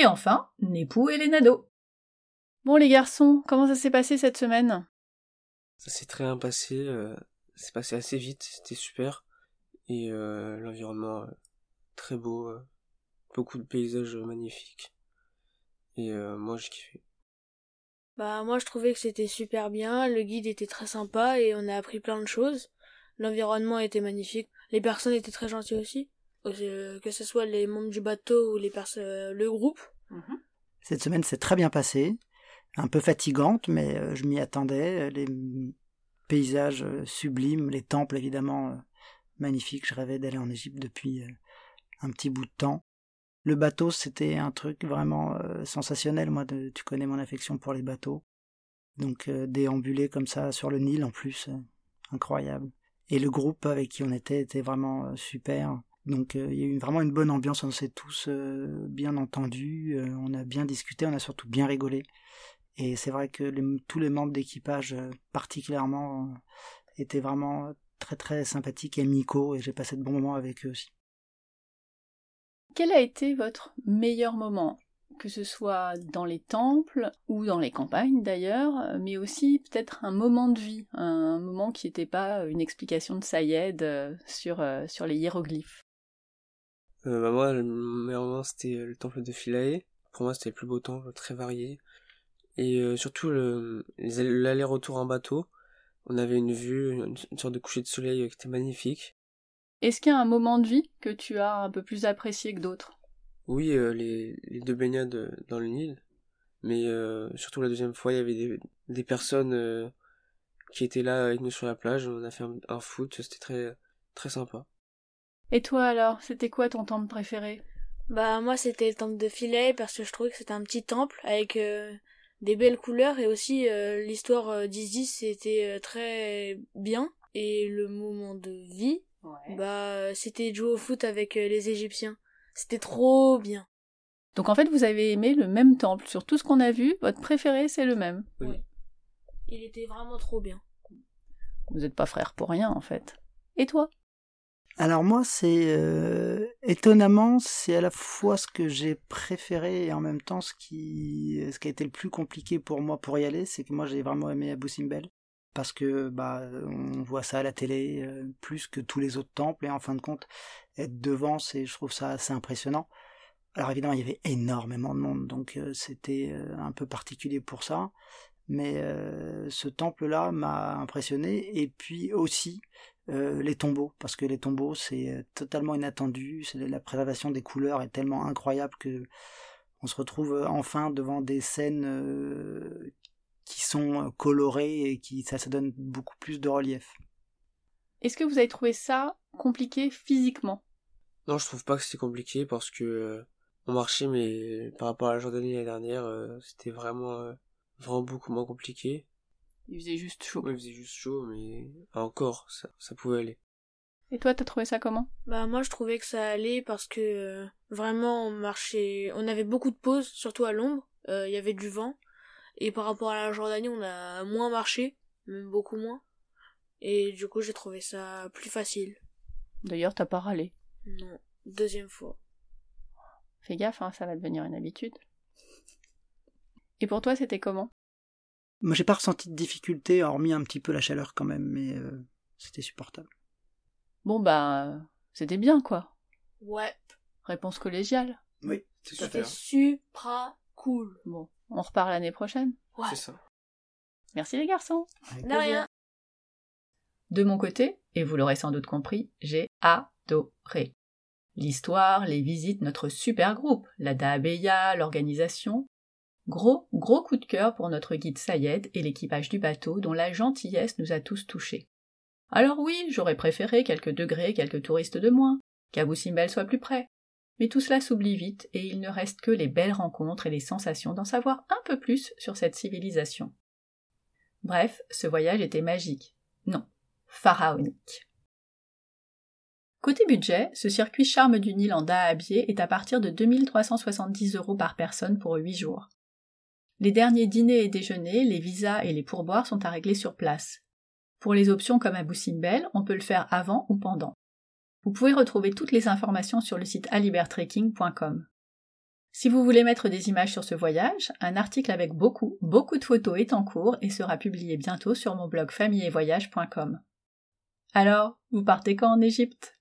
Et enfin, Nepou et les nados. Bon les garçons, comment ça s'est passé cette semaine? Ça s'est très bien passé, euh, c'est passé assez vite, c'était super. Et euh, l'environnement euh, très beau, euh, beaucoup de paysages magnifiques. Et euh, moi j'ai kiffé. Bah moi je trouvais que c'était super bien, le guide était très sympa et on a appris plein de choses. L'environnement était magnifique, les personnes étaient très gentilles aussi, que ce soit les membres du bateau ou les personnes, le groupe. Cette semaine s'est très bien passée, un peu fatigante, mais euh, je m'y attendais. Les paysages euh, sublimes, les temples évidemment euh, magnifiques. Je rêvais d'aller en Égypte depuis euh, un petit bout de temps. Le bateau, c'était un truc vraiment euh, sensationnel. Moi, de- tu connais mon affection pour les bateaux. Donc euh, déambuler comme ça sur le Nil en plus, euh, incroyable. Et le groupe avec qui on était était vraiment euh, super. Donc euh, il y a eu vraiment une bonne ambiance, on s'est tous euh, bien entendus, euh, on a bien discuté, on a surtout bien rigolé. Et c'est vrai que tous les membres d'équipage particulièrement étaient vraiment très très sympathiques et amicaux et j'ai passé de bons moments avec eux aussi. Quel a été votre meilleur moment? Que ce soit dans les temples ou dans les campagnes d'ailleurs, mais aussi peut-être un moment de vie, un moment qui n'était pas une explication de Sayed sur les hiéroglyphes. Euh, bah moi, le meilleur moment, c'était euh, le temple de Philae. Pour moi, c'était le plus beau temple, très varié. Et euh, surtout, le, l'aller-retour en bateau. On avait une vue, une, une sorte de coucher de soleil euh, qui était magnifique. Est-ce qu'il y a un moment de vie que tu as un peu plus apprécié que d'autres? Oui, euh, les, les deux baignades dans le Nil. Mais euh, surtout la deuxième fois, il y avait des, des personnes euh, qui étaient là avec nous sur la plage. On a fait un, un foot, c'était très, très sympa. Et toi alors, c'était quoi ton temple préféré? Bah moi c'était le temple de Philae parce que je trouvais que c'était un petit temple avec euh, des belles couleurs et aussi euh, l'histoire euh, d'Isis c'était euh, très bien et le moment de vie bah c'était de jouer au foot avec euh, les Égyptiens. C'était trop bien. Donc en fait, vous avez aimé le même temple. Sur tout ce qu'on a vu, votre préféré, c'est le même. Oui. Il était vraiment trop bien. Vous n'êtes pas frères pour rien en fait. Et toi? Alors moi, c'est euh, étonnamment, c'est à la fois ce que j'ai préféré et en même temps ce qui, ce qui a été le plus compliqué pour moi pour y aller, c'est que moi j'ai vraiment aimé Abu Simbel parce que bah on voit ça à la télé euh, plus que tous les autres temples et en fin de compte être devant, c'est je trouve ça assez impressionnant. Alors évidemment, il y avait énormément de monde, donc euh, c'était euh, un peu particulier pour ça. Mais euh, ce temple-là m'a impressionné. Et puis aussi euh, les tombeaux, parce que les tombeaux c'est euh, totalement inattendu, c'est la préservation des couleurs est tellement incroyable que on se retrouve enfin devant des scènes euh, qui sont colorées et qui ça, ça donne beaucoup plus de relief. Est-ce que vous avez trouvé ça compliqué physiquement? Non, je trouve pas que c'était compliqué parce que euh, on marchait, mais par rapport à la Jordanie l'année dernière, euh, c'était vraiment, euh, vraiment beaucoup moins compliqué. Il faisait juste chaud. Ouais, il faisait juste chaud, mais encore, ça, ça pouvait aller. Et toi, t'as trouvé ça comment? Bah moi je trouvais que ça allait parce que euh, vraiment on marchait, on avait beaucoup de pauses, surtout à l'ombre, Euh, il y avait du vent et par rapport à la Jordanie on a moins marché, même beaucoup moins. Et du coup j'ai trouvé ça plus facile. D'ailleurs, t'as pas râlé. Non, deuxième fois. Fais gaffe, hein, ça va devenir une habitude. Et pour toi, c'était comment? Moi j'ai pas ressenti de difficulté, hormis un petit peu la chaleur quand même, mais euh, c'était supportable. Bon bah, c'était bien quoi. Ouais, Réponse collégiale. Oui. C'est c'était super cool. Bon, on repart l'année prochaine. Ouais. C'est ça. Merci les garçons. Avec De rien. De mon côté, et vous l'aurez sans doute compris, j'ai adoré. L'histoire, les visites, notre super groupe, la Dahabeya, l'organisation. Gros, gros coup de cœur pour notre guide Sayed et l'équipage du bateau dont la gentillesse nous a tous touchés. Alors oui, j'aurais préféré quelques degrés, quelques touristes de moins, qu'Abou Simbel soit plus près. Mais tout cela s'oublie vite et il ne reste que les belles rencontres et les sensations d'en savoir un peu plus sur cette civilisation. Bref, ce voyage était magique. Non, pharaonique. Côté budget, ce circuit charme du Nil en Dahabier est à partir de 2370 euros par personne pour 8 jours. Les derniers dîners et déjeuners, les visas et les pourboires sont à régler sur place. Pour les options comme Abu Simbel, on peut le faire avant ou pendant. Vous pouvez retrouver toutes les informations sur le site alibertrekking.com. Si vous voulez mettre des images sur ce voyage, un article avec beaucoup, beaucoup de photos est en cours et sera publié bientôt sur mon blog familleetvoyage.com. Alors, vous partez quand en Égypte?